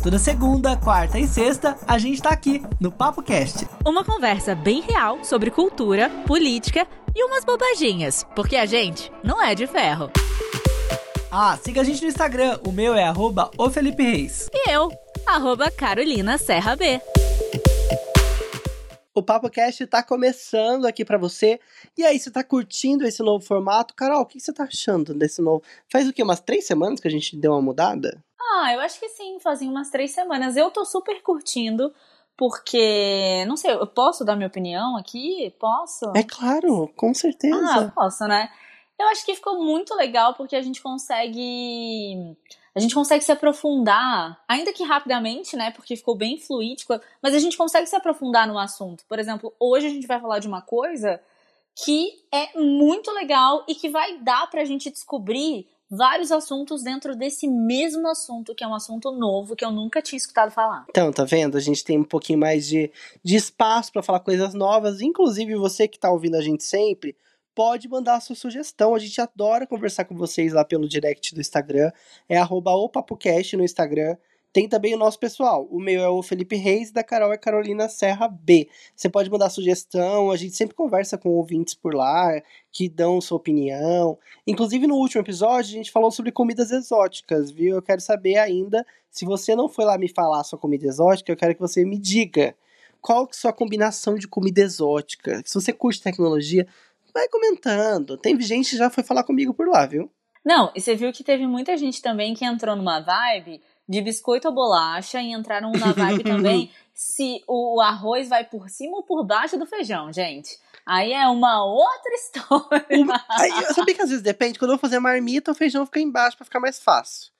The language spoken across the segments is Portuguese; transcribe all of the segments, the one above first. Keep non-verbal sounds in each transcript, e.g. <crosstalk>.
Toda segunda, quarta e sexta, a gente tá aqui no Papo Cast. Uma conversa bem real sobre cultura, política e umas bobaginhas, porque a gente não é de ferro. Ah, siga a gente no Instagram, o meu é arroba o Felipe Reis. E eu, arroba Carolina Serra B. O Papo Cast tá começando aqui para você. E aí, você tá curtindo esse novo formato? Carol, o que você tá achando desse novo? Faz o quê? Umas três semanas que a gente deu uma mudada? Ah, eu acho que sim, fazia umas três semanas. Eu tô super curtindo, porque. Não sei, eu posso dar minha opinião aqui? Posso? É claro, com certeza. Ah, posso, né? Eu acho que ficou muito legal porque a gente consegue. A gente consegue se aprofundar, ainda que rapidamente, né? Porque ficou bem fluídico, mas a gente consegue se aprofundar no assunto. Por exemplo, hoje a gente vai falar de uma coisa que é muito legal e que vai dar pra gente descobrir vários assuntos dentro desse mesmo assunto, que é um assunto novo que eu nunca tinha escutado falar. Então, tá vendo? A gente tem um pouquinho mais de, de espaço para falar coisas novas. Inclusive, você que tá ouvindo a gente sempre, pode mandar a sua sugestão. A gente adora conversar com vocês lá pelo direct do Instagram. É arroba opapocast no Instagram. Tem também o nosso pessoal. O meu é o Felipe Reis, da Carol é Carolina Serra B. Você pode mandar sugestão, a gente sempre conversa com ouvintes por lá, que dão sua opinião. Inclusive, no último episódio, a gente falou sobre comidas exóticas, viu? Eu quero saber ainda, se você não foi lá me falar sua comida exótica, eu quero que você me diga qual que é a sua combinação de comida exótica. Se você curte tecnologia, vai comentando. Tem gente que já foi falar comigo por lá, viu? Não, e você viu que teve muita gente também que entrou numa vibe de biscoito ou bolacha e entraram na vibe também <laughs> se o arroz vai por cima ou por baixo do feijão, gente. Aí é uma outra <laughs> história. Uma, aí, eu sabia que às vezes depende, quando eu vou fazer marmita, o feijão fica embaixo para ficar mais fácil.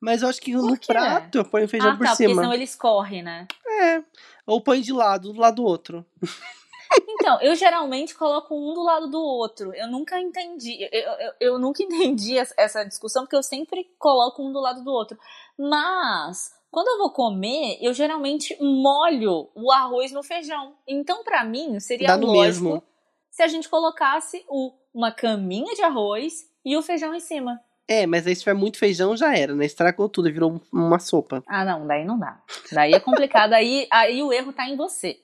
Mas eu acho que no prato eu ponho o feijão ah, por tá, cima. Porque senão ele escorre, né? É. Ou põe de lado, do lado do outro. <laughs> Então, eu geralmente coloco um do lado do outro. Eu nunca entendi. Eu, eu, eu, nunca entendi essa discussão, porque eu sempre coloco um do lado do outro. Mas, quando eu vou comer, eu geralmente molho o arroz no feijão. Então, para mim, seria Dá lógico mesmo. se a gente colocasse o, uma caminha de arroz e o feijão em cima. É, mas aí se tiver muito feijão já era, né? Estragou tudo, virou uma sopa. Ah, não, daí não dá. Daí é complicado, aí, aí o erro tá em você.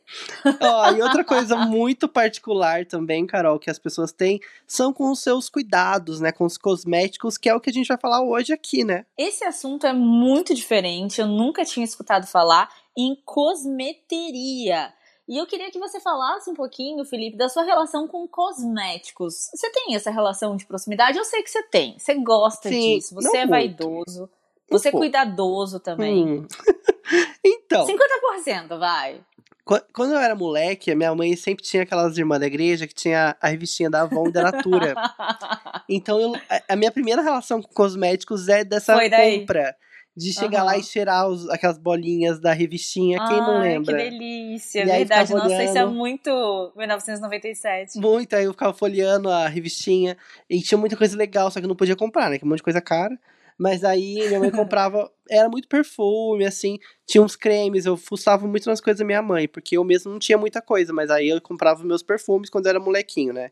Ó, e outra coisa muito particular também, Carol, que as pessoas têm, são com os seus cuidados, né? Com os cosméticos, que é o que a gente vai falar hoje aqui, né? Esse assunto é muito diferente, eu nunca tinha escutado falar em cosmeteria. E eu queria que você falasse um pouquinho, Felipe, da sua relação com cosméticos. Você tem essa relação de proximidade? Eu sei que você tem. Você gosta Sim, disso. Você é vaidoso. Você é cuidadoso também. Hum. <laughs> então, 50% vai. qu- quando eu era moleque, a minha mãe sempre tinha aquelas irmãs da igreja que tinha a revistinha da Avon e da Natura. <laughs> Então, eu- a- minha primeira relação com cosméticos é dessa compra. De chegar lá Aham. e cheirar os- aquelas bolinhas da revistinha, quem não Ai, lembra? Que delícia, E verdade. Nossa, isso é olhando. muito 1997. Muito, aí eu ficava folheando a revistinha e tinha muita coisa legal, só que eu não podia comprar, né? Que é um monte de coisa cara. Mas aí minha mãe <laughs> comprava, era muito perfume, assim, tinha uns cremes, eu fuçava muito nas coisas da minha mãe, porque eu mesmo não tinha muita coisa, mas aí eu comprava os meus perfumes quando eu era molequinho, né?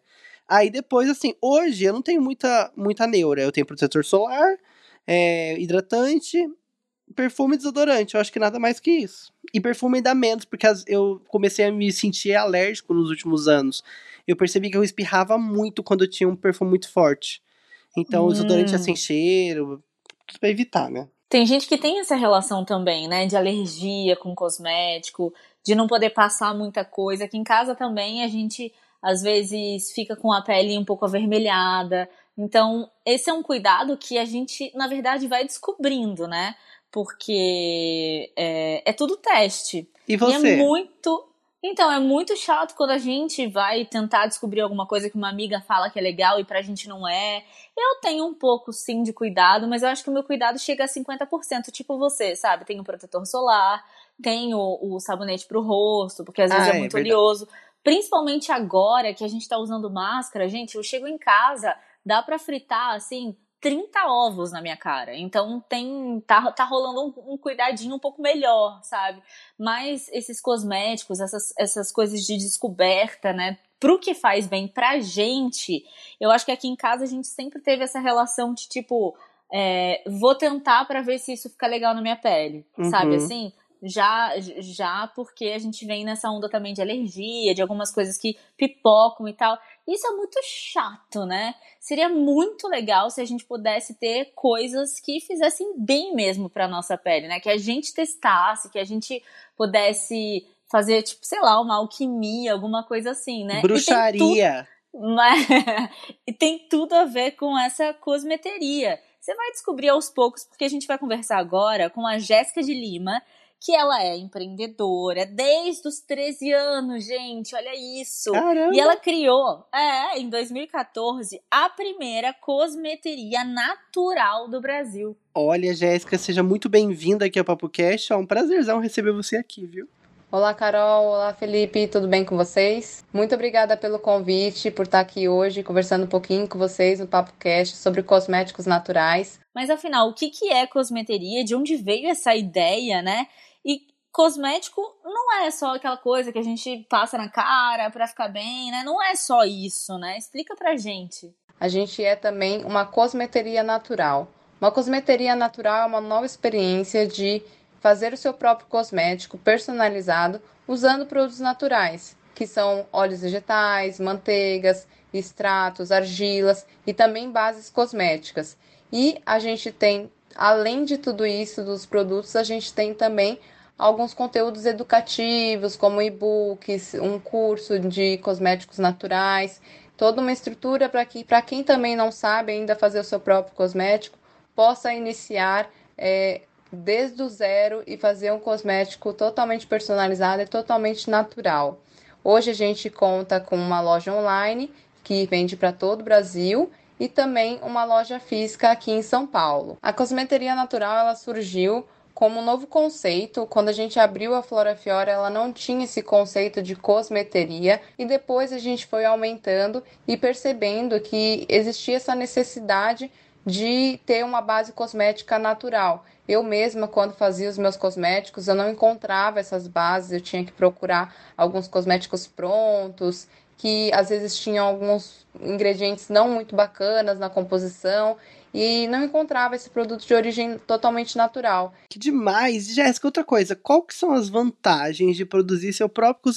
Aí depois, assim, hoje eu não tenho muita, muita neura, eu tenho protetor solar, é, hidratante, perfume e desodorante, eu acho que nada mais que isso. E perfume ainda menos, porque eu comecei a me sentir alérgico nos últimos anos. Eu percebi que eu espirrava muito quando eu tinha um perfume muito forte. Então, o desodorante é Hum. sem cheiro, tudo pra evitar, né? Tem gente que tem essa relação também, né? De alergia com cosmético, de não poder passar muita coisa. Aqui em casa também a gente às vezes fica com a pele um pouco avermelhada. Então, esse é um cuidado que a gente, na verdade, vai descobrindo, né? Porque é, é tudo teste. E E você? é muito. Então, é muito chato quando a gente vai tentar descobrir alguma coisa que uma amiga fala que é legal e pra gente não é. Eu tenho um pouco, sim, de cuidado, mas eu acho que o meu cuidado chega a 50%, tipo você, sabe? Tem o protetor solar, tem o, o sabonete pro rosto, porque às vezes Ah, é é muito verdade. oleoso. Principalmente agora que a gente tá usando máscara, gente, eu chego em casa, dá pra fritar, assim, 30 ovos na minha cara. Então tem tá, tá rolando um, um cuidadinho um pouco melhor, sabe? Mas esses cosméticos, essas, essas coisas de descoberta, né? Pro que faz bem pra gente, eu acho que aqui em casa a gente sempre teve essa relação de tipo, é, vou tentar para ver se isso fica legal na minha pele, uhum. sabe assim? Já, já porque a gente vem nessa onda também de alergia, de algumas coisas que pipocam e tal. Isso é muito chato, né? Seria muito legal se a gente pudesse ter coisas que fizessem bem mesmo para nossa pele, né? Que a gente testasse, que a gente pudesse fazer, tipo, sei lá, uma alquimia, alguma coisa assim, né? Bruxaria. E tem, mas... <laughs> e tem tudo a ver com essa cosmeteria. Você vai descobrir aos poucos, porque a gente vai conversar agora com a Jéssica de Lima, que ela é empreendedora desde os 13 anos, gente, olha isso. Caramba. E ela criou, é, em 2014, a primeira cosmeteria natural do Brasil. Olha, Jéssica, seja muito bem-vinda aqui ao Papo Cash. É um prazerzão receber você aqui, viu? Olá, Carol. Olá, Felipe. Tudo bem com vocês? Muito obrigada pelo convite, por estar aqui hoje conversando um pouquinho com vocês no Papo Cast sobre cosméticos naturais. Mas afinal, o que é cosmeteria? De onde veio essa ideia, né? E cosmético não é só aquela coisa que a gente passa na cara para ficar bem, né? Não é só isso, né? Explica pra gente. A gente é também uma cosmeteria natural. Uma cosmeteria natural é uma nova experiência de fazer o seu próprio cosmético personalizado usando produtos naturais, que são óleos vegetais, manteigas, extratos, argilas e também bases cosméticas. E a gente tem, além de tudo isso dos produtos, a gente tem também alguns conteúdos educativos, como e-books, um curso de cosméticos naturais, toda uma estrutura para que, para quem também não sabe ainda fazer o seu próprio cosmético, possa iniciar é, desde o zero e fazer um cosmético totalmente personalizado e totalmente natural. Hoje a gente conta com uma loja online que vende para todo o Brasil e também uma loja física aqui em São Paulo. A cosmeteria natural ela surgiu como um novo conceito. Quando a gente abriu a Flora Fiora, ela não tinha esse conceito de cosmeteria e depois a gente foi aumentando e percebendo que existia essa necessidade de ter uma base cosmética natural. Eu mesma, quando fazia os meus cosméticos, eu não encontrava essas bases, eu tinha que procurar alguns cosméticos prontos, que às vezes tinham alguns ingredientes não muito bacanas na composição e não encontrava esse produto de origem totalmente natural. Que demais! Jéssica, outra coisa, qual que são as vantagens de produzir seu próprio,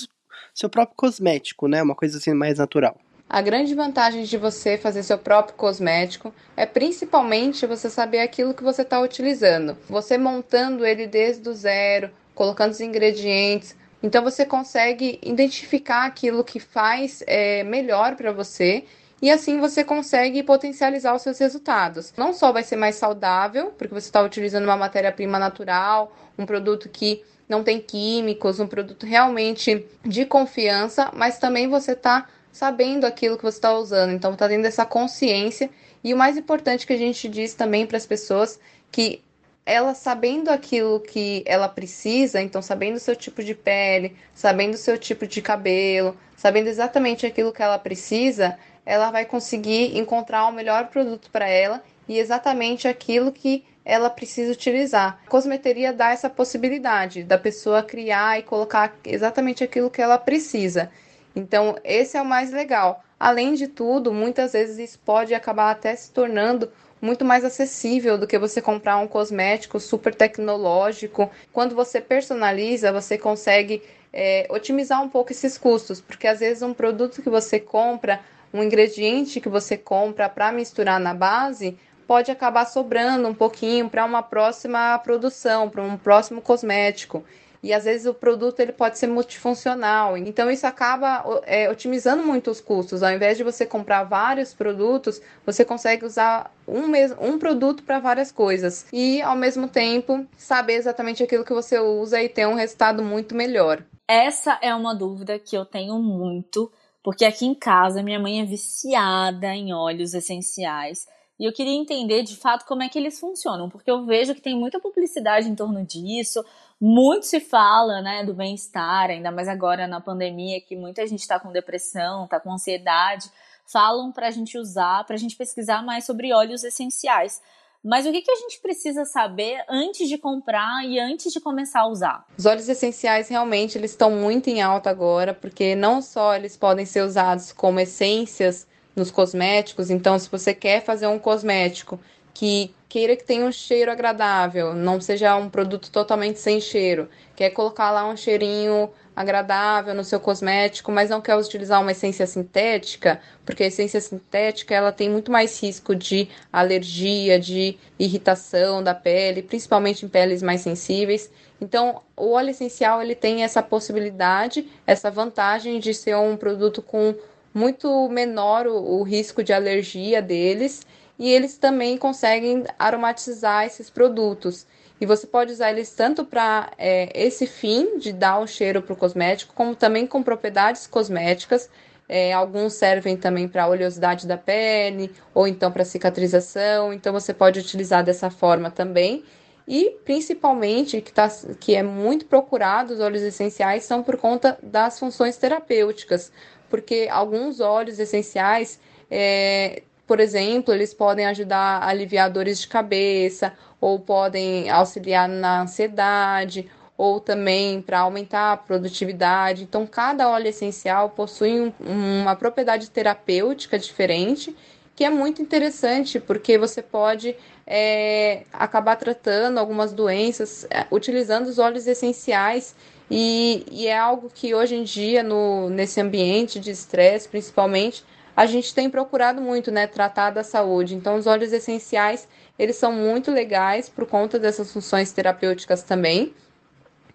seu próprio cosmético, né? Uma coisa assim mais natural. A grande vantagem de você fazer seu próprio cosmético é principalmente você saber aquilo que você está utilizando. Você montando ele desde o zero, colocando os ingredientes. Então você consegue identificar aquilo que faz é, melhor para você e assim você consegue potencializar os seus resultados. Não só vai ser mais saudável, porque você está utilizando uma matéria-prima natural, um produto que não tem químicos, um produto realmente de confiança, mas também você está sabendo aquilo que você está usando. Então, está tendo essa consciência. E o mais importante que a gente diz também para as pessoas que ela sabendo aquilo que ela precisa, então sabendo o seu tipo de pele, sabendo o seu tipo de cabelo, sabendo exatamente aquilo que ela precisa, ela vai conseguir encontrar o melhor produto para ela e exatamente aquilo que ela precisa utilizar. A cosmeteria dá essa possibilidade da pessoa criar e colocar exatamente aquilo que ela precisa. Então, esse é o mais legal. Além de tudo, muitas vezes isso pode acabar até se tornando muito mais acessível do que você comprar um cosmético super tecnológico. Quando você personaliza, você consegue é, otimizar um pouco esses custos, porque às vezes um produto que você compra, um ingrediente que você compra para misturar na base, pode acabar sobrando um pouquinho para uma próxima produção, para um próximo cosmético e às vezes o produto ele pode ser multifuncional. Então isso acaba é, otimizando muito os custos. Ao invés de você comprar vários produtos, você consegue usar um, um produto para várias coisas e ao mesmo tempo saber exatamente aquilo que você usa e ter um resultado muito melhor. Essa é uma dúvida que eu tenho muito, porque aqui em casa minha mãe é viciada em óleos essenciais. E eu queria entender de fato como é que eles funcionam, porque eu vejo que tem muita publicidade em torno disso, muito se fala, né, do bem-estar, ainda mais agora na pandemia, que muita gente está com depressão, está com ansiedade, falam para a gente usar, para a gente pesquisar mais sobre óleos essenciais. Mas o que, que a gente precisa saber antes de comprar e antes de começar a usar? Os óleos essenciais realmente eles estão muito em alta agora, porque não só eles podem ser usados como essências nos cosméticos, então se você quer fazer um cosmético que queira que tenha um cheiro agradável, não seja um produto totalmente sem cheiro, quer colocar lá um cheirinho agradável no seu cosmético, mas não quer utilizar uma essência sintética, porque a essência sintética ela tem muito mais risco de alergia, de irritação da pele, principalmente em peles mais sensíveis. Então, o óleo essencial ele tem essa possibilidade, essa vantagem de ser um produto com muito menor o, o risco de alergia deles e eles também conseguem aromatizar esses produtos. E você pode usar eles tanto para é, esse fim de dar um cheiro para o cosmético, como também com propriedades cosméticas. É, alguns servem também para oleosidade da pele, ou então para cicatrização. Então você pode utilizar dessa forma também. E principalmente, que, tá, que é muito procurado, os óleos essenciais são por conta das funções terapêuticas, porque alguns óleos essenciais é, por exemplo, eles podem ajudar a aliviar dores de cabeça, ou podem auxiliar na ansiedade, ou também para aumentar a produtividade. Então, cada óleo essencial possui um, uma propriedade terapêutica diferente, que é muito interessante, porque você pode é, acabar tratando algumas doenças é, utilizando os óleos essenciais. E, e, é algo que hoje em dia, no, nesse ambiente de estresse, principalmente, a gente tem procurado muito, né, tratar da saúde. Então, os óleos essenciais, eles são muito legais por conta dessas funções terapêuticas também.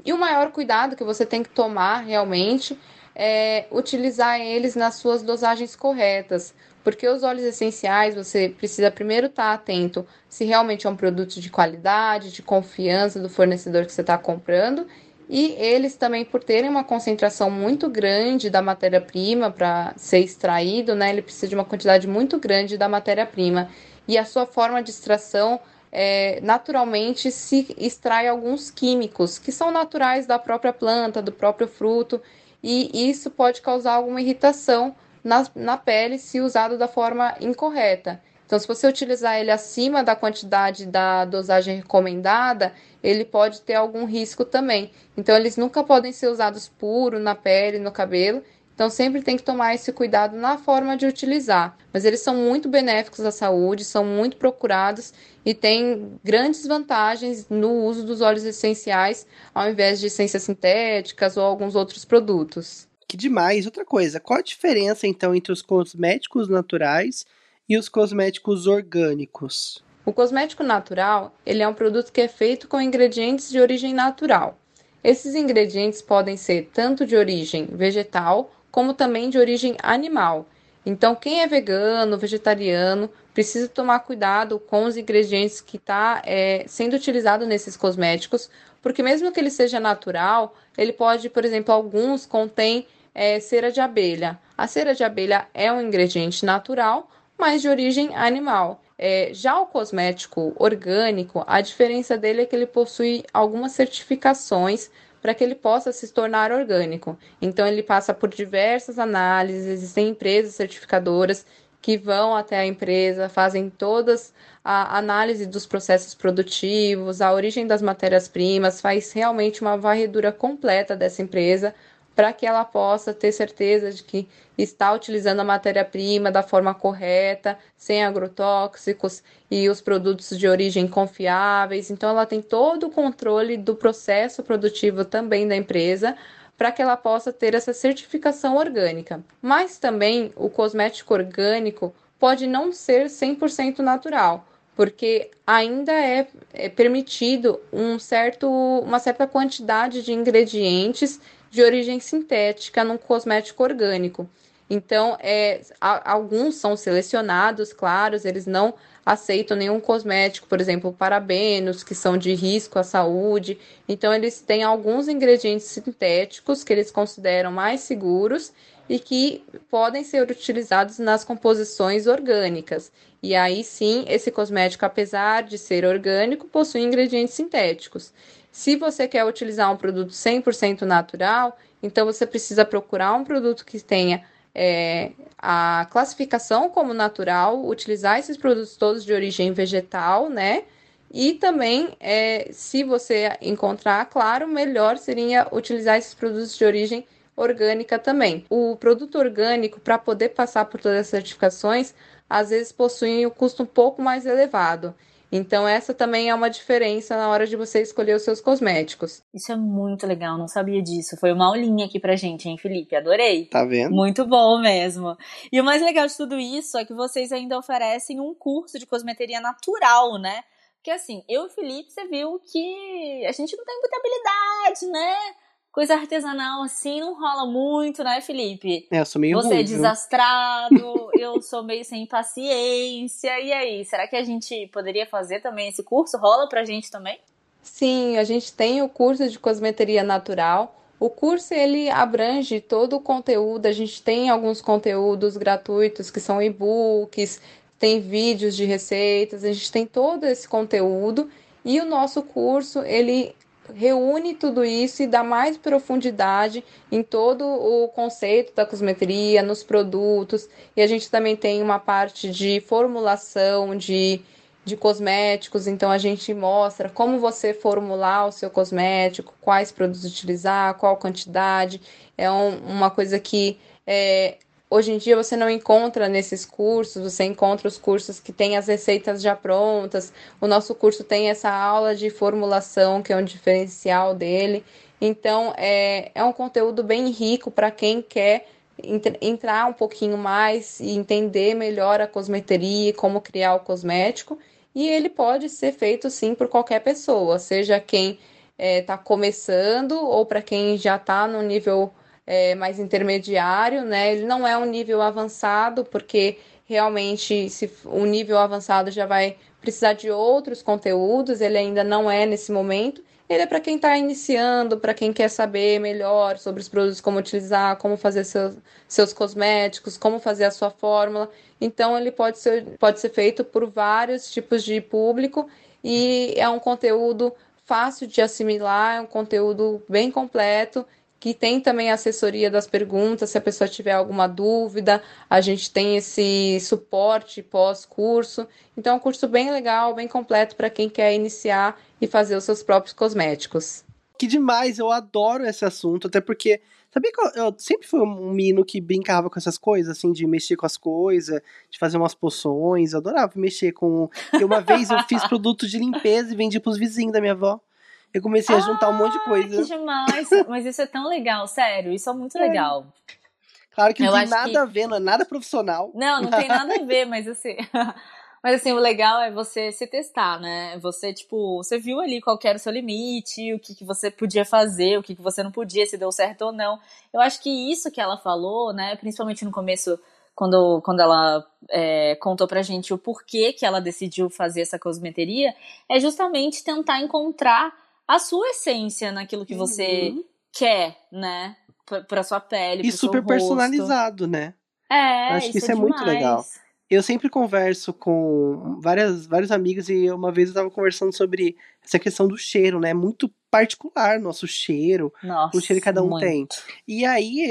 E o maior cuidado que você tem que tomar realmente é utilizar eles nas suas dosagens corretas, porque os óleos essenciais você precisa primeiro estar atento se realmente é um produto de qualidade, de confiança do fornecedor que você está comprando e eles também, por terem uma concentração muito grande da matéria-prima para ser extraído, né, ele precisa de uma quantidade muito grande da matéria-prima. E a sua forma de extração é, naturalmente se extrai alguns químicos que são naturais da própria planta, do próprio fruto, e isso pode causar alguma irritação na, na pele se usado da forma incorreta. Então, se você utilizar ele acima da quantidade da dosagem recomendada, ele pode ter algum risco também. Então, eles nunca podem ser usados puro na pele, no cabelo. Então, sempre tem que tomar esse cuidado na forma de utilizar. Mas eles são muito benéficos à saúde, são muito procurados e têm grandes vantagens no uso dos óleos essenciais, ao invés de essências sintéticas ou alguns outros produtos. Que demais! Outra coisa, qual a diferença então entre os cosméticos naturais e os cosméticos orgânicos? O cosmético natural, ele é um produto que é feito com ingredientes de origem natural. Esses ingredientes podem ser tanto de origem vegetal como também de origem animal. Então, quem é vegano, vegetariano, precisa tomar cuidado com os ingredientes que está é, sendo utilizado nesses cosméticos, porque mesmo que ele seja natural, ele pode, por exemplo, alguns contém é, cera de abelha. A cera de abelha é um ingrediente natural, mas de origem animal. É, já o cosmético orgânico, a diferença dele é que ele possui algumas certificações para que ele possa se tornar orgânico. Então, ele passa por diversas análises, existem empresas certificadoras que vão até a empresa, fazem todas a análise dos processos produtivos, a origem das matérias-primas, faz realmente uma varredura completa dessa empresa para que ela possa ter certeza de que está utilizando a matéria-prima da forma correta, sem agrotóxicos e os produtos de origem confiáveis. Então, ela tem todo o controle do processo produtivo também da empresa para que ela possa ter essa certificação orgânica. Mas também o cosmético orgânico pode não ser 100% natural, porque ainda é, é permitido um certo, uma certa quantidade de ingredientes de origem sintética num cosmético orgânico. Então, é, alguns são selecionados, claros, eles não aceitam nenhum cosmético, por exemplo, parabenos, que são de risco à saúde. Então, eles têm alguns ingredientes sintéticos que eles consideram mais seguros e que podem ser utilizados nas composições orgânicas. E aí sim, esse cosmético, apesar de ser orgânico, possui ingredientes sintéticos. Se você quer utilizar um produto 100% natural, então você precisa procurar um produto que tenha é, a classificação como natural, utilizar esses produtos todos de origem vegetal, né? E também, é, se você encontrar, claro, melhor seria utilizar esses produtos de origem orgânica também. O produto orgânico, para poder passar por todas as certificações, às vezes possui um custo um pouco mais elevado. Então, essa também é uma diferença na hora de você escolher os seus cosméticos. Isso é muito legal, não sabia disso. Foi uma aulinha aqui pra gente, hein, Felipe? Adorei. Tá vendo? Muito bom mesmo. E o mais legal de tudo isso é que vocês ainda oferecem um curso de cosmeteria natural, né? Porque assim, eu e o Felipe, você viu que a gente não tem muita habilidade, né? Coisa artesanal assim não rola muito, né, Felipe? É, eu sou meio Você ruim, é desastrado, <laughs> eu sou meio sem paciência. E aí, será que a gente poderia fazer também esse curso? Rola pra gente também? Sim, a gente tem o curso de cosmeteria natural. O curso ele abrange todo o conteúdo. A gente tem alguns conteúdos gratuitos que são e-books, tem vídeos de receitas, a gente tem todo esse conteúdo e o nosso curso ele reúne tudo isso e dá mais profundidade em todo o conceito da cosmeteria, nos produtos. E a gente também tem uma parte de formulação de, de cosméticos, então a gente mostra como você formular o seu cosmético, quais produtos utilizar, qual quantidade. É um, uma coisa que é, Hoje em dia você não encontra nesses cursos, você encontra os cursos que têm as receitas já prontas. O nosso curso tem essa aula de formulação, que é um diferencial dele. Então, é, é um conteúdo bem rico para quem quer entrar um pouquinho mais e entender melhor a cosmeteria e como criar o cosmético. E ele pode ser feito sim por qualquer pessoa, seja quem está é, começando ou para quem já está no nível é, mais intermediário, né? Ele não é um nível avançado, porque realmente se o nível avançado já vai precisar de outros conteúdos, ele ainda não é nesse momento. Ele é para quem está iniciando, para quem quer saber melhor sobre os produtos, como utilizar, como fazer seus, seus cosméticos, como fazer a sua fórmula. Então, ele pode ser, pode ser feito por vários tipos de público e é um conteúdo fácil de assimilar, é um conteúdo bem completo que tem também a assessoria das perguntas, se a pessoa tiver alguma dúvida, a gente tem esse suporte pós-curso. Então, é um curso bem legal, bem completo para quem quer iniciar e fazer os seus próprios cosméticos. Que demais, eu adoro esse assunto, até porque. Sabia que eu, eu sempre fui um menino que brincava com essas coisas, assim, de mexer com as coisas, de fazer umas poções. Eu adorava mexer com. E uma vez eu fiz produto de limpeza e vendi pros vizinhos da minha avó. Eu comecei a juntar um monte de coisa. Que demais! <laughs> Mas isso é tão legal, sério. Isso é muito É. legal. Claro que não tem nada que- a ver, não é nada profissional. Não, não tem nada a ver, mas assim. <laughs> Mas assim, o legal é você se testar, né? Você, tipo, você viu ali qual era o seu limite, o que, que você podia fazer, o que, que você não podia, se deu certo ou não. Eu acho que isso que ela falou, né? Principalmente no começo, quando, quando ela é, contou pra gente o porquê que ela decidiu fazer essa cosmeteria, é justamente tentar encontrar a sua essência naquilo que você Uhum. quer, né? Pra, pra sua pele, E super personalizado, né? É, Acho que isso, isso é muito legal. Eu sempre converso com várias, vários amigos e uma vez eu tava conversando sobre essa questão do cheiro, né? Muito particular nosso cheiro, Nossa, o cheiro que cada um muito. tem. E aí,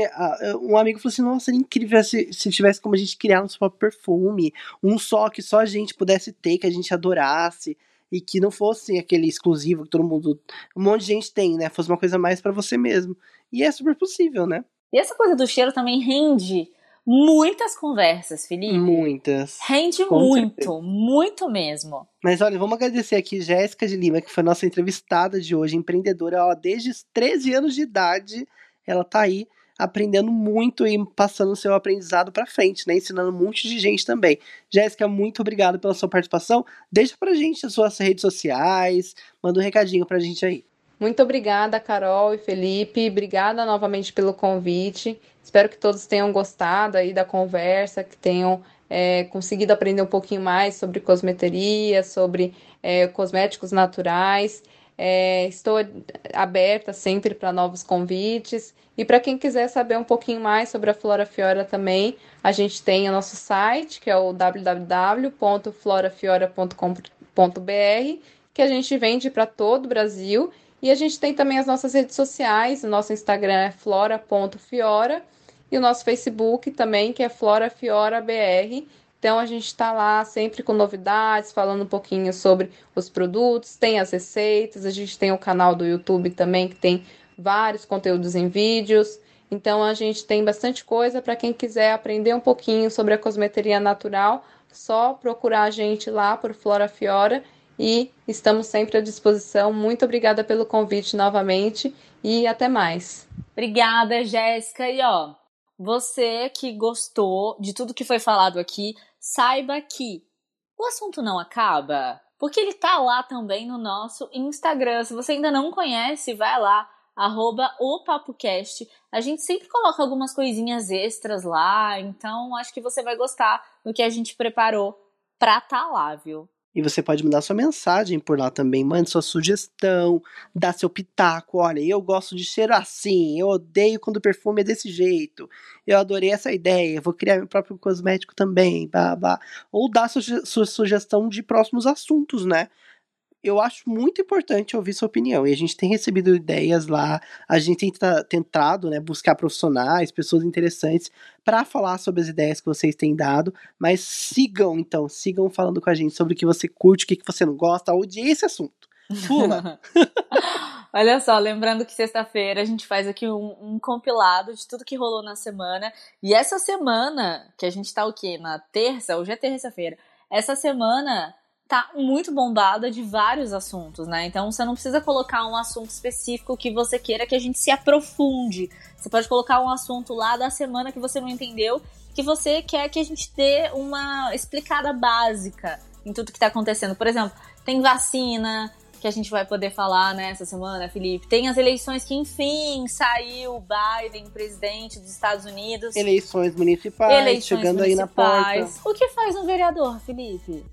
um amigo falou assim: Nossa, seria incrível se, se tivesse como a gente criar nosso próprio perfume, um só que só a gente pudesse ter, que a gente adorasse. E que não fosse aquele exclusivo que todo mundo. Um monte de gente tem, né? Fosse uma coisa mais pra você mesmo. E é super possível, né? E essa coisa do cheiro também rende muitas conversas, Felipe. Muitas. Rende Com muito, certeza. muito mesmo. Mas olha, vamos agradecer aqui Jéssica de Lima, que foi nossa entrevistada de hoje, empreendedora, ó, desde os 13 anos de idade, ela tá aí aprendendo muito e passando o seu aprendizado pra frente, né, ensinando um monte de gente também. Jéssica, muito obrigado pela sua participação. Deixa pra gente as suas redes sociais, manda um recadinho pra gente aí. Muito obrigada, Carol e Felipe. Obrigada novamente pelo convite. Espero que todos tenham gostado aí da conversa, que tenham é, conseguido aprender um pouquinho mais sobre cosmeteria, sobre é, cosméticos naturais. É, estou aberta sempre para novos convites. E para quem quiser saber um pouquinho mais sobre a Flora Fiora também, a gente tem o nosso site, que é o www.florafiora.com.br, que a gente vende para todo o Brasil. E a gente tem também as nossas redes sociais, o nosso Instagram é flora.fiora e o nosso Facebook também, que é Flora Fiora BR. Então a gente está lá sempre com novidades, falando um pouquinho sobre os produtos, tem as receitas, a gente tem o canal do YouTube também que tem vários conteúdos em vídeos. Então a gente tem bastante coisa para quem quiser aprender um pouquinho sobre a cosmeteria natural, só procurar a gente lá por Flora Fiora e estamos sempre à disposição. Muito obrigada pelo convite novamente e até mais. Obrigada, Jéssica. E ó, você que gostou de tudo que foi falado aqui, saiba que o assunto não acaba, porque ele tá lá também no nosso Instagram. Se você ainda não conhece, vai lá, arroba o PapoCast. A gente sempre coloca algumas coisinhas extras lá, então acho que você vai gostar do que a gente preparou pra tá lá, viu? E você pode mandar sua mensagem por lá também. Mande sua sugestão, dá seu pitaco. Olha, eu gosto de cheiro assim, eu odeio quando o perfume é desse jeito. Eu adorei essa ideia, vou criar meu próprio cosmético também. Bah. Ou dá sua, sua sugestão de próximos assuntos, né? Eu acho muito importante ouvir sua opinião. E a gente tem recebido ideias lá, a gente tem tentado né, buscar profissionais, pessoas interessantes para falar sobre as ideias que vocês têm dado. Mas sigam, então, sigam falando com a gente sobre o que você curte, o que você não gosta, odiei esse assunto. Pula! <laughs> Olha só, lembrando que sexta-feira a gente faz aqui um, um, compilado de tudo que rolou na semana. E essa semana, que a gente tá o quê? Na terça? Hoje é terça-feira. Essa semana tá muito bombada de vários assuntos, né? Então você não precisa colocar um assunto específico que você queira que a gente se aprofunde. Você pode colocar um assunto lá da semana que você não entendeu, que você quer que a gente dê uma explicada básica em tudo que tá acontecendo. Por exemplo, tem vacina, que a gente vai poder falar nessa né, semana, Felipe. Tem as eleições que, enfim, saiu Biden, presidente dos Estados Unidos. Eleições municipais, eleições chegando municipais. aí na porta. O que faz um vereador, Felipe?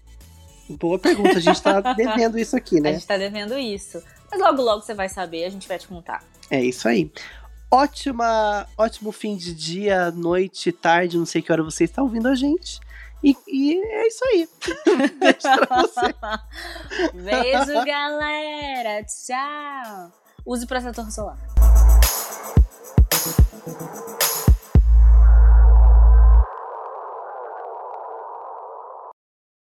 Boa pergunta, a gente tá <laughs> devendo isso aqui, né? A gente tá devendo isso. Mas logo, logo você vai saber, a gente vai te contar. É isso aí. Ótima, ótimo fim de dia, noite, tarde, não sei que hora você está ouvindo a gente. E, e é isso aí. <laughs> Beijo pra você. Beijo, galera. Tchau. Use protetor solar.